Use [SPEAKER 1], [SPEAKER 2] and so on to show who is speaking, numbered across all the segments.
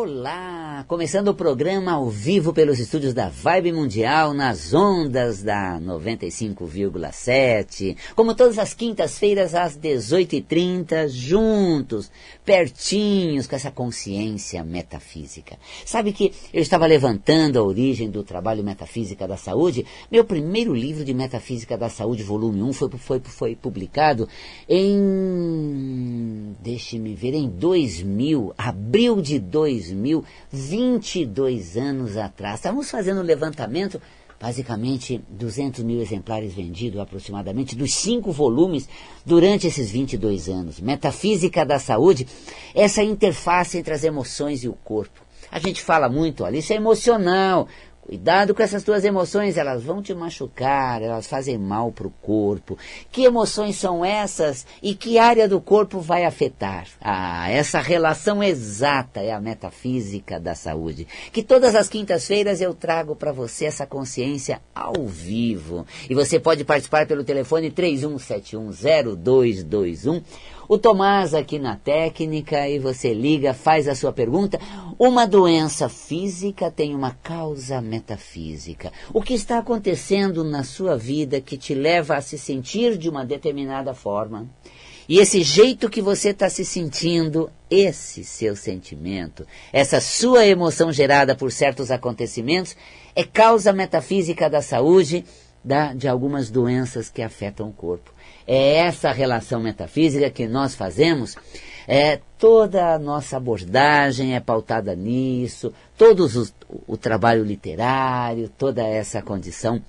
[SPEAKER 1] Olá! Começando o programa ao vivo pelos estúdios da Vibe Mundial, nas ondas da 95,7. Como todas as quintas-feiras, às 18h30, juntos, pertinhos, com essa consciência metafísica. Sabe que eu estava levantando a origem do trabalho Metafísica da Saúde? Meu primeiro livro de Metafísica da Saúde, volume 1, foi, foi, foi publicado em. Deixe-me ver, em 2000, abril de 2000. 2000, 22 anos atrás. Estávamos fazendo um levantamento, basicamente 200 mil exemplares vendidos aproximadamente, dos cinco volumes durante esses 22 anos. Metafísica da Saúde, essa interface entre as emoções e o corpo. A gente fala muito, olha, isso é emocional. Cuidado com essas tuas emoções, elas vão te machucar, elas fazem mal para o corpo. Que emoções são essas e que área do corpo vai afetar? Ah, essa relação exata é a metafísica da saúde. Que todas as quintas-feiras eu trago para você essa consciência ao vivo. E você pode participar pelo telefone 31710221 o Tomás aqui na técnica e você liga, faz a sua pergunta. Uma doença física tem uma causa metafísica. O que está acontecendo na sua vida que te leva a se sentir de uma determinada forma? E esse jeito que você está se sentindo, esse seu sentimento, essa sua emoção gerada por certos acontecimentos, é causa metafísica da saúde da, de algumas doenças que afetam o corpo. É essa relação metafísica que nós fazemos. É, toda a nossa abordagem é pautada nisso, todo os, o trabalho literário, toda essa condição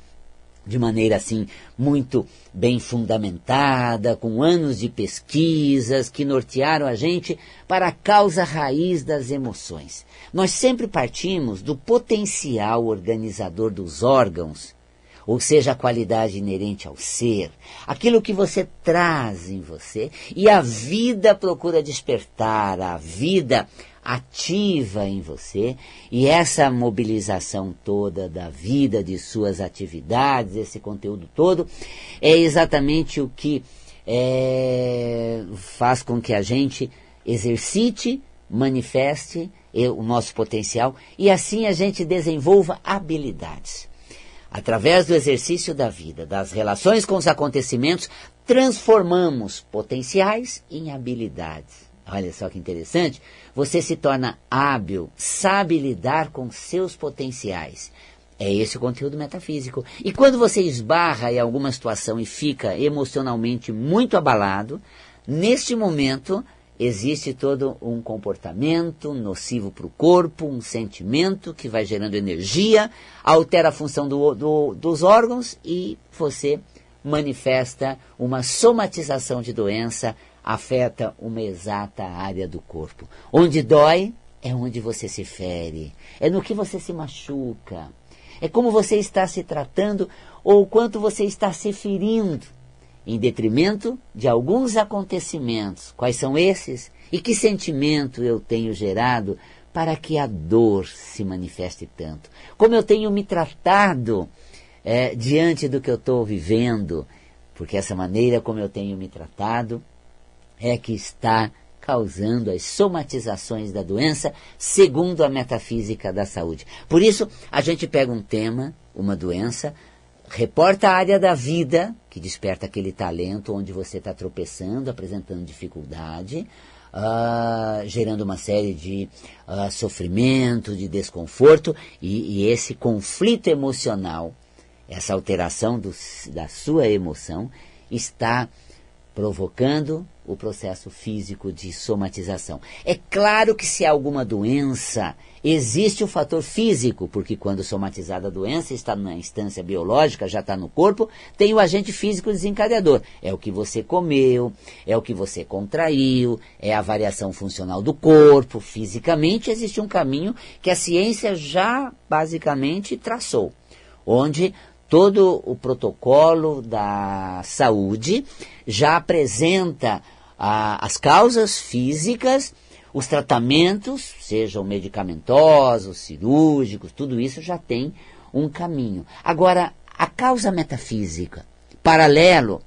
[SPEAKER 1] de maneira assim muito bem fundamentada, com anos de pesquisas que nortearam a gente para a causa raiz das emoções. Nós sempre partimos do potencial organizador dos órgãos ou seja, a qualidade inerente ao ser, aquilo que você traz em você, e a vida procura despertar, a vida ativa em você, e essa mobilização toda da vida, de suas atividades, esse conteúdo todo, é exatamente o que é, faz com que a gente exercite, manifeste o nosso potencial e assim a gente desenvolva habilidades. Através do exercício da vida, das relações com os acontecimentos, transformamos potenciais em habilidades. Olha só que interessante. Você se torna hábil, sabe lidar com seus potenciais. É esse o conteúdo metafísico. E quando você esbarra em alguma situação e fica emocionalmente muito abalado, neste momento existe todo um comportamento nocivo para o corpo, um sentimento que vai gerando energia, altera a função do, do, dos órgãos e você manifesta uma somatização de doença, afeta uma exata área do corpo. Onde dói é onde você se fere, é no que você se machuca, é como você está se tratando ou quanto você está se ferindo em detrimento de alguns acontecimentos. Quais são esses? E que sentimento eu tenho gerado para que a dor se manifeste tanto? Como eu tenho me tratado é, diante do que eu estou vivendo? Porque essa maneira como eu tenho me tratado é que está causando as somatizações da doença, segundo a metafísica da saúde. Por isso, a gente pega um tema, uma doença, reporta a área da vida, que desperta aquele talento onde você está tropeçando, apresentando dificuldade, uh, gerando uma série de uh, sofrimento, de desconforto, e, e, esse conflito emocional, essa alteração do, da sua emoção, está provocando o processo físico de somatização. É claro que se há alguma doença, existe o fator físico, porque quando somatizada a doença está na instância biológica, já está no corpo, tem o agente físico desencadeador. É o que você comeu, é o que você contraiu, é a variação funcional do corpo. Fisicamente existe um caminho que a ciência já basicamente traçou, onde todo o protocolo da saúde já apresenta ah, as causas físicas, os tratamentos, sejam medicamentosos, cirúrgicos, tudo isso já tem um caminho. Agora, a causa metafísica, paralelo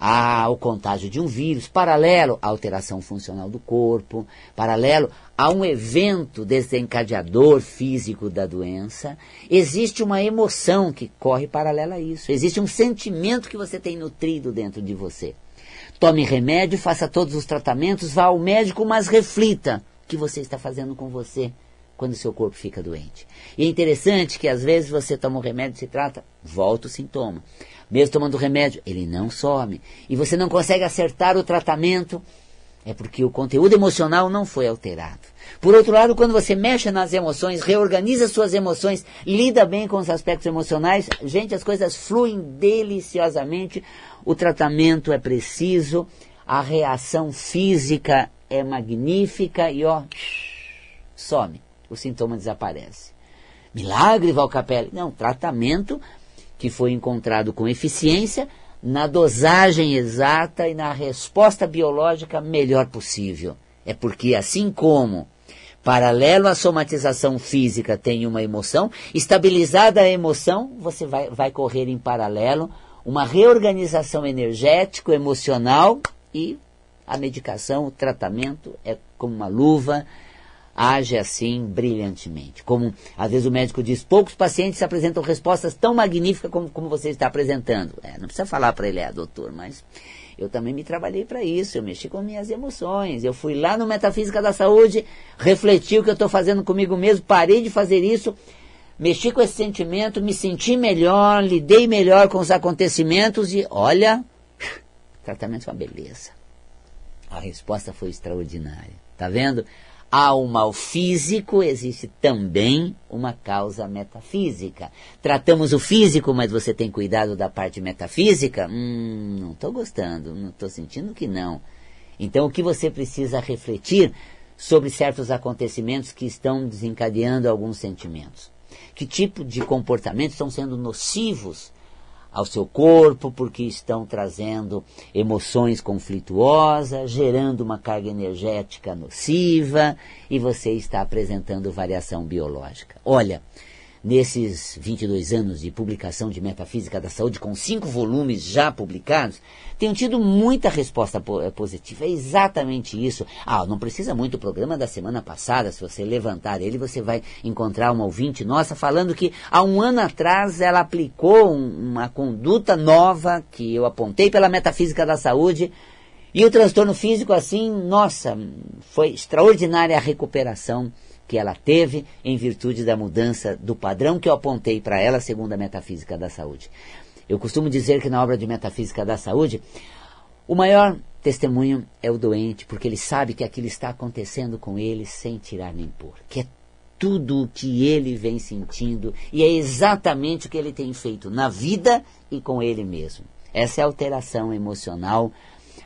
[SPEAKER 1] ao contágio de um vírus, paralelo à alteração funcional do corpo, paralelo a um evento desencadeador físico da doença, existe uma emoção que corre paralela a isso. Existe um sentimento que você tem nutrido dentro de você. Tome remédio, faça todos os tratamentos, vá ao médico, mas reflita o que você está fazendo com você quando seu corpo fica doente. E é interessante que às vezes você toma um remédio, se trata, volta o sintoma. Mesmo tomando remédio, ele não some. E você não consegue acertar o tratamento, é porque o conteúdo emocional não foi alterado. Por outro lado, quando você mexe nas emoções, reorganiza suas emoções, lida bem com os aspectos emocionais, gente, as coisas fluem deliciosamente, o tratamento é preciso, a reação física é magnífica e ó, some o sintoma desaparece. Milagre, Valcapelli? Não, tratamento que foi encontrado com eficiência na dosagem exata e na resposta biológica melhor possível. É porque assim como paralelo à somatização física tem uma emoção, estabilizada a emoção, você vai, vai correr em paralelo uma reorganização energético, emocional e a medicação, o tratamento é como uma luva, age assim brilhantemente. Como às vezes o médico diz, poucos pacientes apresentam respostas tão magníficas como, como você está apresentando. É, não precisa falar para ele, é, doutor, mas eu também me trabalhei para isso, eu mexi com minhas emoções, eu fui lá no Metafísica da Saúde, refleti o que eu estou fazendo comigo mesmo, parei de fazer isso, mexi com esse sentimento, me senti melhor, lidei melhor com os acontecimentos e olha, tratamento foi uma beleza. A resposta foi extraordinária. Tá vendo? Ao mal físico existe também uma causa metafísica. Tratamos o físico, mas você tem cuidado da parte metafísica? Hum, não estou gostando, não estou sentindo que não. Então o que você precisa refletir sobre certos acontecimentos que estão desencadeando alguns sentimentos? Que tipo de comportamentos estão sendo nocivos ao seu corpo, porque estão trazendo emoções conflituosas, gerando uma carga energética nociva e você está apresentando variação biológica. Olha, nesses 22 anos de publicação de Metafísica da Saúde, com cinco volumes já publicados, tenho tido muita resposta eh, positiva. É exatamente isso. Ah, não precisa muito o programa da semana passada. Se você levantar ele, você vai encontrar uma ouvinte nossa falando que há um ano atrás ela aplicou uma conduta nova que eu apontei pela Metafísica da Saúde. E o transtorno físico, assim, nossa, foi extraordinária a recuperação que ela teve em virtude da mudança do padrão que eu apontei para ela, segundo a metafísica da saúde. Eu costumo dizer que na obra de metafísica da saúde, o maior testemunho é o doente, porque ele sabe que aquilo está acontecendo com ele sem tirar nem pôr, que é tudo o que ele vem sentindo e é exatamente o que ele tem feito na vida e com ele mesmo. Essa é a alteração emocional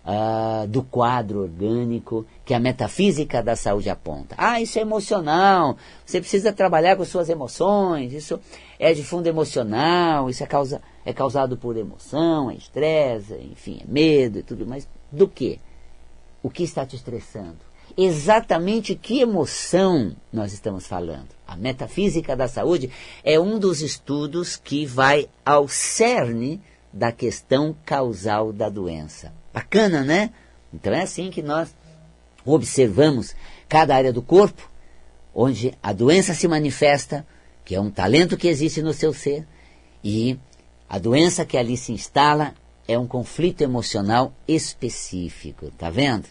[SPEAKER 1] uh, do quadro orgânico que a metafísica da saúde aponta. Ah, isso é emocional, você precisa trabalhar com suas emoções, isso é de fundo emocional, isso é, causa, é causado por emoção, é estresse, enfim, é medo e tudo mais. Do que? O que está te estressando? Exatamente que emoção nós estamos falando. A metafísica da saúde é um dos estudos que vai ao cerne da questão causal da doença. Bacana, né? Então é assim que nós observamos cada área do corpo onde a doença se manifesta, que é um talento que existe no seu ser, e a doença que ali se instala é um conflito emocional específico, tá vendo?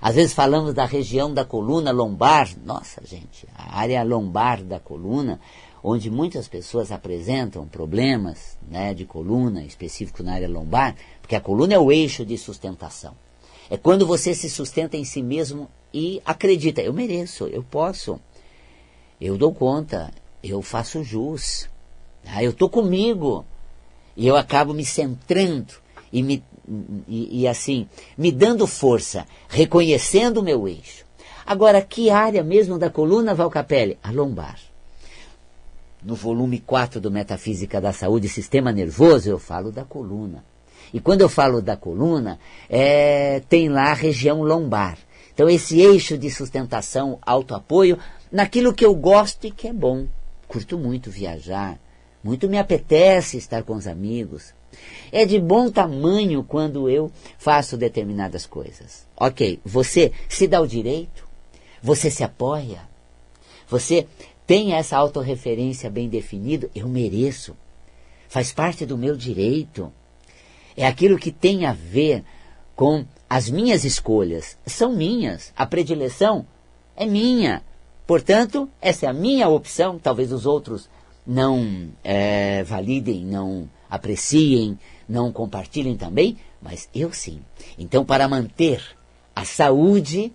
[SPEAKER 1] Às vezes falamos da região da coluna lombar, nossa gente, a área lombar da coluna, onde muitas pessoas apresentam problemas né, de coluna, específico na área lombar, porque a coluna é o eixo de sustentação. É quando você se sustenta em si mesmo e acredita, eu mereço, eu posso, eu dou conta, eu faço jus, ah, eu estou comigo. E eu acabo me centrando e, me, e, e assim, me dando força, reconhecendo o meu eixo. Agora, que área mesmo da coluna, Valcapelli? A lombar. No volume 4 do Metafísica da Saúde, Sistema Nervoso, eu falo da coluna. E quando eu falo da coluna, é, tem lá a região lombar. Então, esse eixo de sustentação, autoapoio, naquilo que eu gosto e que é bom. Curto muito viajar, muito me apetece estar com os amigos, É de bom tamanho quando eu faço determinadas coisas. Ok, você se dá o direito, você se apoia, você tem essa autorreferência bem definida, eu mereço, faz parte do meu direito. É aquilo que tem a ver com as minhas escolhas. São minhas. A predileção é minha. Portanto, essa é a minha opção. Talvez os outros não é, validem, não apreciem, não compartilhem também, mas eu sim. Então, para manter a saúde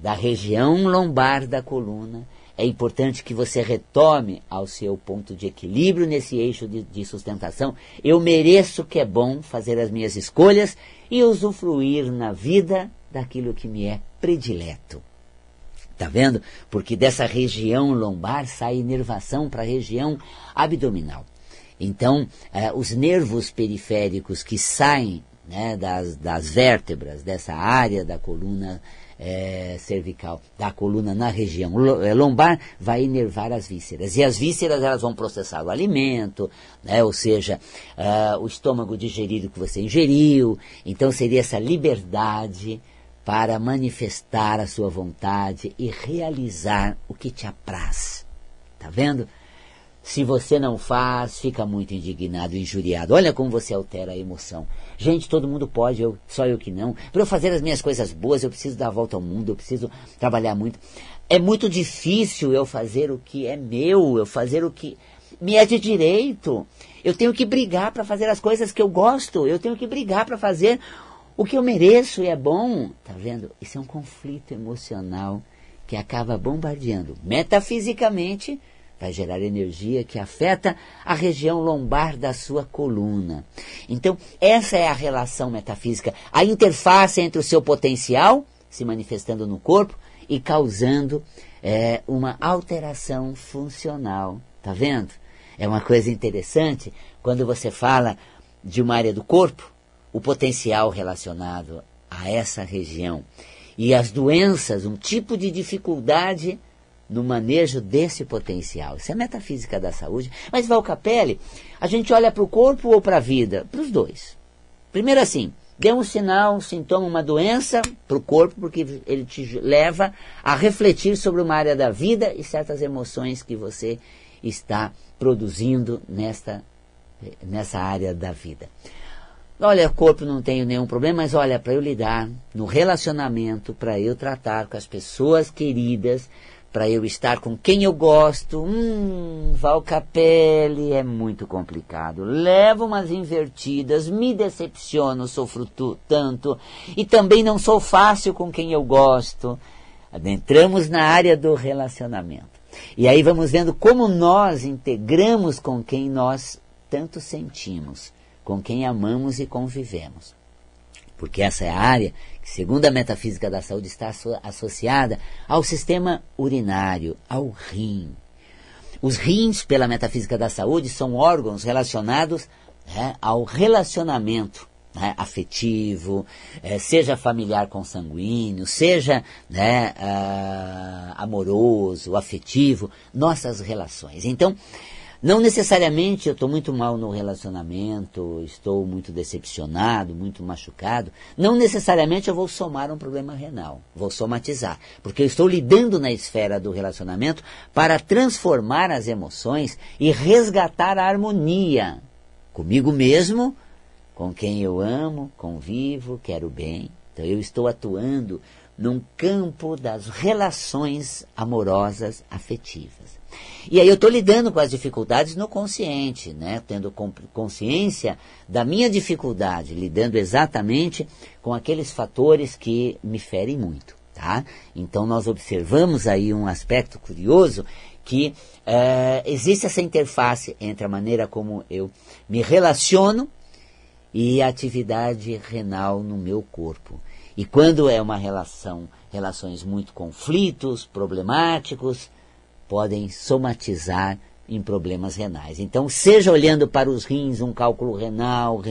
[SPEAKER 1] da região lombar da coluna, é importante que você retome ao seu ponto de equilíbrio nesse eixo de, de, sustentação. Eu mereço que é bom fazer as minhas escolhas e usufruir na vida daquilo que me é predileto. Tá vendo? Porque dessa região lombar sai inervação para a região abdominal. Então, eh, os nervos periféricos que saem né, das, das vértebras dessa área da coluna é, cervical, da coluna na região eh, lombar, vai inervar as vísceras. E as vísceras elas vão processar o alimento, né, ou seja, uh, o estômago digerir o que você ingeriu. Então seria essa liberdade para manifestar a sua vontade e realizar o que te apraz. Tá vendo? Se você não faz, fica muito indignado, injuriado. Olha como você altera a emoção. Gente, todo mundo pode, eu, só eu que não. Para eu fazer as minhas coisas boas, eu preciso dar a volta ao mundo, eu preciso trabalhar muito. É muito difícil eu fazer o que é meu, eu fazer o que me é de direito. Eu tenho que brigar para fazer as coisas que eu gosto, eu tenho que brigar para fazer o que eu mereço e é bom, tá vendo? Isso é um conflito emocional que acaba bombardeando metafisicamente, vai gerar energia que afeta a região lombar da sua coluna. Então, essa é a relação metafísica, a interface entre o seu potencial se manifestando no corpo e causando é, uma alteração funcional. Tá vendo? É uma coisa interessante quando você fala de uma área do corpo o potencial relacionado a essa região e as doenças, um tipo de dificuldade no manejo desse potencial. Isso é metafísica da saúde. Mas, Valcapelli, a gente olha para o corpo ou para a vida? Para os dois. Primeiro assim, dê um sinal, um sintoma, uma doença para o corpo, porque ele te leva a refletir sobre uma área da vida e certas emoções que você está produzindo nesta, nessa área da vida. Olha, corpo não tenho nenhum problema, mas olha, para eu lidar no relacionamento, para eu tratar com as pessoas queridas, para eu estar com quem eu gosto, hum, Valcapelli é muito complicado. Levo umas invertidas, me decepciono, sofro tanto, e também não sou fácil com quem eu gosto. Adentramos na área do relacionamento. E aí vamos vendo como nós integramos com quem nós tanto sentimos com quem amamos e convivemos. Porque essa é a área que, segundo a metafísica da saúde, está associada ao sistema urinário, ao rim. Os rins, pela metafísica da saúde, são órgãos relacionados né, ao relacionamento né, afetivo, é, seja familiar consanguíneo, seja né, uh, amoroso, afetivo, nossas relações. Então, não necessariamente eu estou muito mal no relacionamento, estou muito decepcionado, muito machucado. Não necessariamente eu vou somar um problema renal, vou somatizar. Porque eu estou lidando na esfera do relacionamento para transformar as emoções e resgatar a harmonia comigo mesmo, com quem eu amo, convivo, quero bem. Então eu estou atuando num campo das relações amorosas afetivas. E aí eu estou lidando com as dificuldades no consciente, né? tendo consciência da minha dificuldade, lidando exatamente com aqueles fatores que me ferem muito. Tá? Então nós observamos aí um aspecto curioso que é, existe essa interface entre a maneira como eu me relaciono e atividade renal no meu corpo. E quando é uma relação, relações muito conflitos, problemáticos, podem somatizar em problemas renais. Então, seja olhando para os rins, um cálculo renal,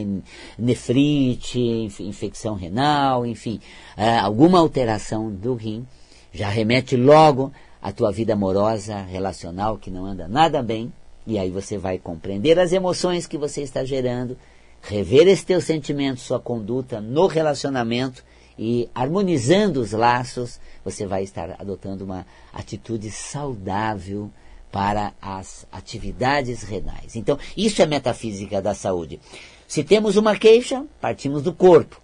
[SPEAKER 1] nefrite, infecção renal, enfim, é, alguma alteração do rim, já remete logo à tua vida amorosa, relacional, que não anda nada bem, e aí você vai compreender as emoções que você está gerando, rever esse teu sentimento, sua conduta no relacionamento e harmonizando os laços, você vai estar adotando uma atitude saudável para as atividades renais. Então, isso é metafísica da saúde. Se temos uma queixa, partimos do corpo.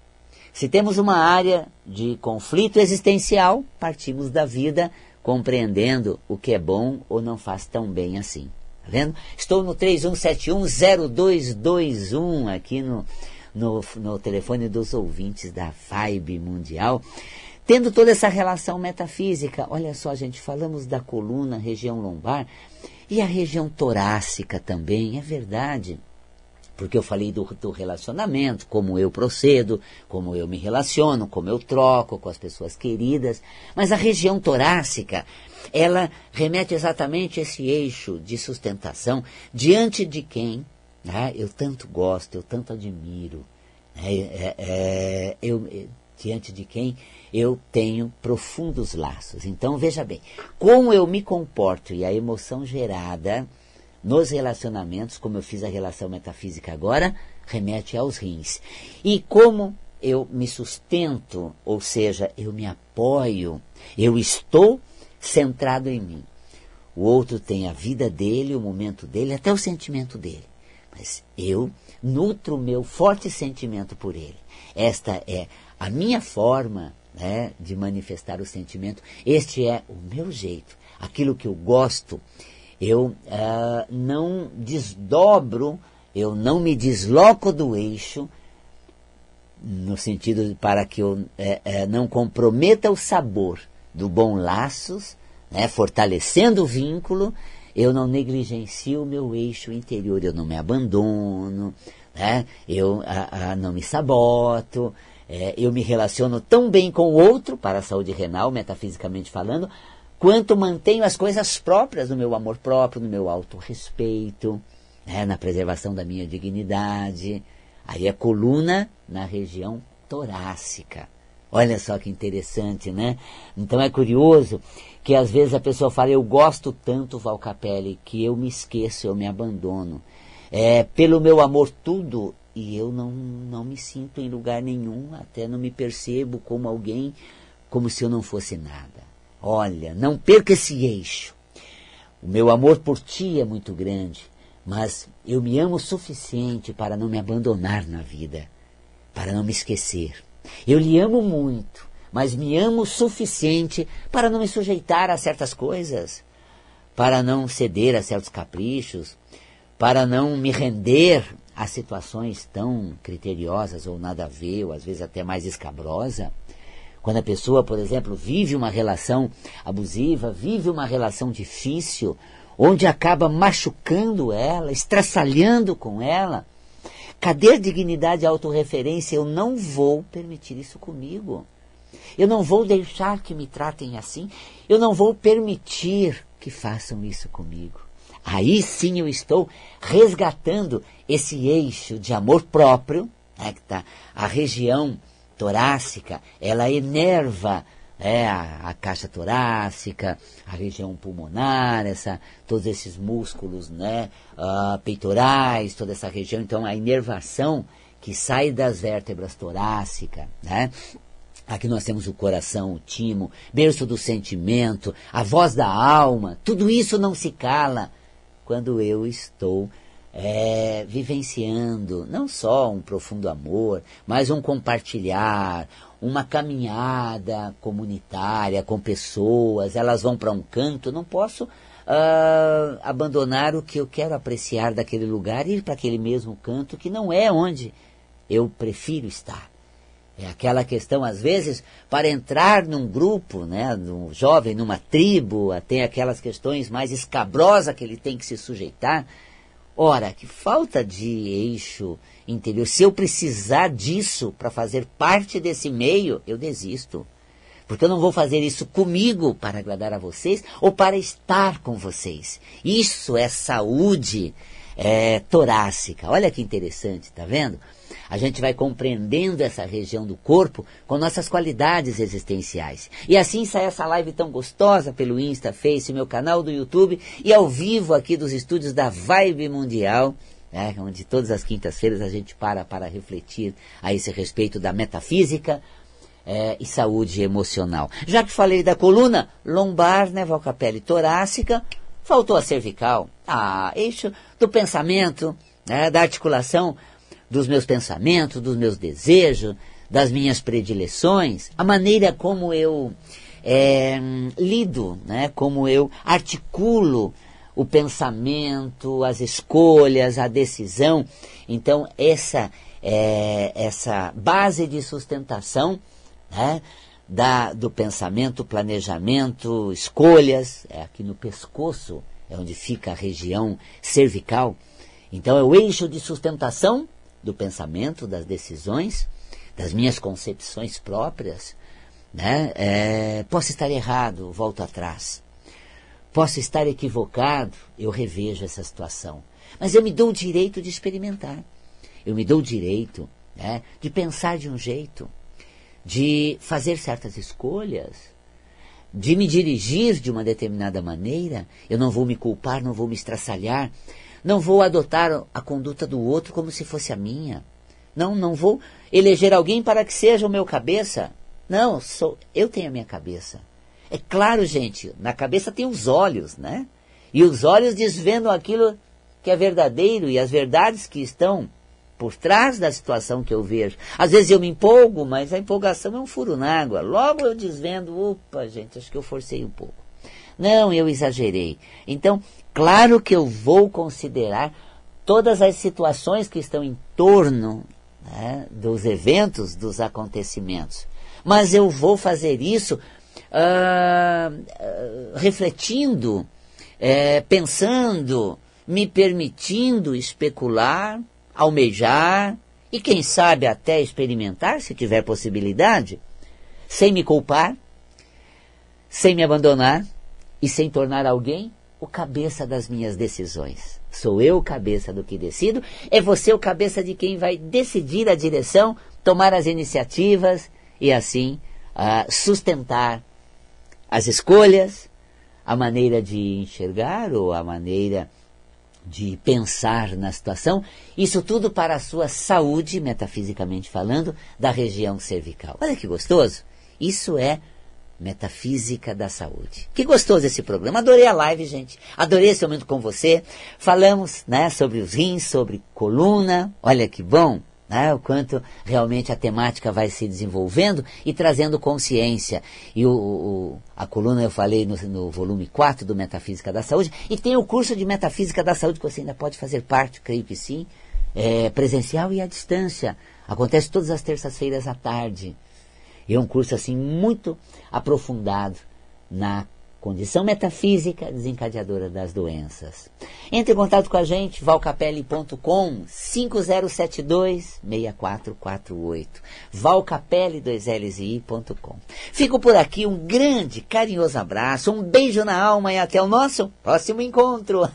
[SPEAKER 1] Se temos uma área de conflito existencial, partimos da vida, compreendendo o que é bom ou não faz tão bem assim. Vendo? Estou no 31710221 aqui no, no, no telefone dos ouvintes da Vibe Mundial. Tendo toda essa relação metafísica, olha só, gente, falamos da coluna, região lombar e a região torácica também, é verdade porque eu falei do, do, relacionamento, como eu procedo, como eu me relaciono, como eu troco com as pessoas queridas. Mas a região torácica, ela remete exatamente a esse eixo de sustentação diante de quem né, eu tanto gosto, eu tanto admiro, né, é, é, eu, é, diante de quem eu tenho profundos laços. Então, veja bem, como eu me comporto e a emoção gerada nos relacionamentos, como eu fiz a relação metafísica agora, remete aos rins. E como eu me sustento, ou seja, eu me apoio, eu estou centrado em mim. O outro tem a vida dele, o momento dele, até o sentimento dele. Mas eu nutro o meu forte sentimento por ele. Esta é a minha forma né, de manifestar o sentimento. Este é o meu jeito, aquilo que eu gosto eu uh, não desdobro, eu não me desloco do eixo, no sentido de, para que eu é, é, não comprometa o sabor do bom laços, né, fortalecendo o vínculo, eu não negligencio o meu eixo interior, eu não me abandono, né, eu a, a, não me saboto, é, eu me relaciono tão bem com o outro, para a saúde renal, metafisicamente falando, quanto mantenho as coisas próprias no meu amor próprio, no meu autorrespeito, né, na preservação da minha dignidade. Aí a coluna na região torácica. Olha só que interessante, né? Então é curioso que às vezes a pessoa fala, eu gosto tanto, Valcapelli, que eu me esqueço, eu me abandono. É, pelo meu amor tudo, e eu não, não me sinto em lugar nenhum, até não me percebo como alguém, como se eu não fosse nada. Olha, não perca esse eixo. O meu amor por ti é muito grande, mas eu me amo o suficiente para não me abandonar na vida, para não me esquecer. Eu lhe amo muito, mas me amo o suficiente para não me sujeitar a certas coisas, para não ceder a certos caprichos, para não me render a situações tão criteriosas ou nada a ver, ou às vezes até mais escabrosa. Quando a pessoa, por exemplo, vive uma relação abusiva, vive uma relação difícil, onde acaba machucando ela, estraçalhando com ela, cadê a dignidade e a autorreferência? Eu não vou permitir isso comigo. Eu não vou deixar que me tratem assim. Eu não vou permitir que façam isso comigo. Aí sim eu estou resgatando esse eixo de amor próprio, né, que está a região torácica, ela enerva é, a, a, caixa torácica, a região pulmonar, essa, todos esses músculos né, uh, peitorais, toda essa região. Então, a inervação que sai das vértebras torácicas, né? Aqui nós temos o coração, o timo, berço do sentimento, a voz da alma, tudo isso não se cala quando eu estou é, vivenciando não só um profundo amor, mas um compartilhar, uma caminhada comunitária com pessoas, elas vão para um canto, não posso uh, abandonar o que eu quero apreciar daquele lugar e ir para aquele mesmo canto que não é onde eu prefiro estar. É aquela questão, às vezes, para entrar num grupo, né, num jovem, numa tribo, tem aquelas questões mais escabrosas que ele tem que se sujeitar. Ora, que falta de eixo interior. Se eu precisar disso para fazer parte desse meio, eu desisto. Porque eu não vou fazer isso comigo para agradar a vocês ou para estar com vocês. Isso é saúde é, torácica. Olha que interessante, tá vendo? A gente vai compreendendo essa região do corpo com nossas qualidades existenciais. E assim sai essa live tão gostosa pelo Insta, Face, meu canal do YouTube e ao vivo aqui dos estúdios da Vibe Mundial né, onde todas as quintas-feiras a gente para para refletir a esse respeito da metafísica é, e saúde emocional. Já que falei da coluna lombar, né, valcapele torácica, faltou a cervical. Ah, eixo do pensamento, né, da articulação dos meus pensamentos, dos meus desejos, das minhas predileções, a maneira como eu é, lido, né, como eu articulo o pensamento, as escolhas, a decisão. Então, essa, é, essa base de sustentação né, da, do pensamento, planejamento, escolhas, é aqui no pescoço, é onde fica a região cervical. Então, é o eixo de sustentação do pensamento, das decisões, das minhas concepções próprias. Né? É, posso estar errado, volto atrás. Posso estar equivocado, eu revejo essa situação. Mas eu me dou o direito de experimentar. Eu me dou o direito né, de pensar de um jeito, de fazer certas escolhas, de me dirigir de uma determinada maneira. Eu não vou me culpar, não vou me estraçalhar, não vou adotar a conduta do outro como se fosse a minha. Não, não vou eleger alguém para que seja o meu cabeça. Não, sou, eu tenho a minha cabeça. É claro, gente, na cabeça tem os olhos, né? E os olhos desvendam aquilo que é verdadeiro e as verdades que estão por trás da situação que eu vejo. Às vezes eu me empolgo, mas a empolgação é um furo na água. Logo eu desvendo, opa, gente, acho que eu forcei um pouco. Não, eu exagerei. Então, claro que eu vou considerar todas as situações que estão em torno né, dos eventos, dos acontecimentos. Mas eu vou fazer isso ah, refletindo, é, pensando, me permitindo especular, almejar e, quem sabe, até experimentar, se tiver possibilidade, sem me culpar, sem me abandonar e sem tornar alguém o cabeça das minhas decisões. Sou eu o cabeça do que decido, é você o cabeça de quem vai decidir a direção, tomar as iniciativas e assim uh, sustentar as escolhas, a maneira de enxergar ou a maneira de pensar na situação, isso tudo para a sua saúde, metafisicamente falando, da região cervical. Olha que gostoso! Isso é metafísica da saúde. Que gostoso esse programa. Adorei a live, gente. Adorei esse momento com você. Falamos, né, sobre os rins, sobre coluna. Olha que bom né? o quanto realmente a temática vai se desenvolvendo e trazendo consciência. E o, o a coluna eu falei no, no, volume 4 do Metafísica da Saúde, e tem o curso de Metafísica da Saúde que você ainda pode fazer parte, creio que sim, é, presencial e à distância. Acontece todas as terças-feiras à tarde. E é um curso assim muito aprofundado na condição metafísica desencadeadora das doenças. Entre em contato com a gente, valcapelli.com 5072-6448. valcapelli2lzi.com. Fico por aqui, um grande, carinhoso abraço, um beijo na alma e até o nosso próximo encontro.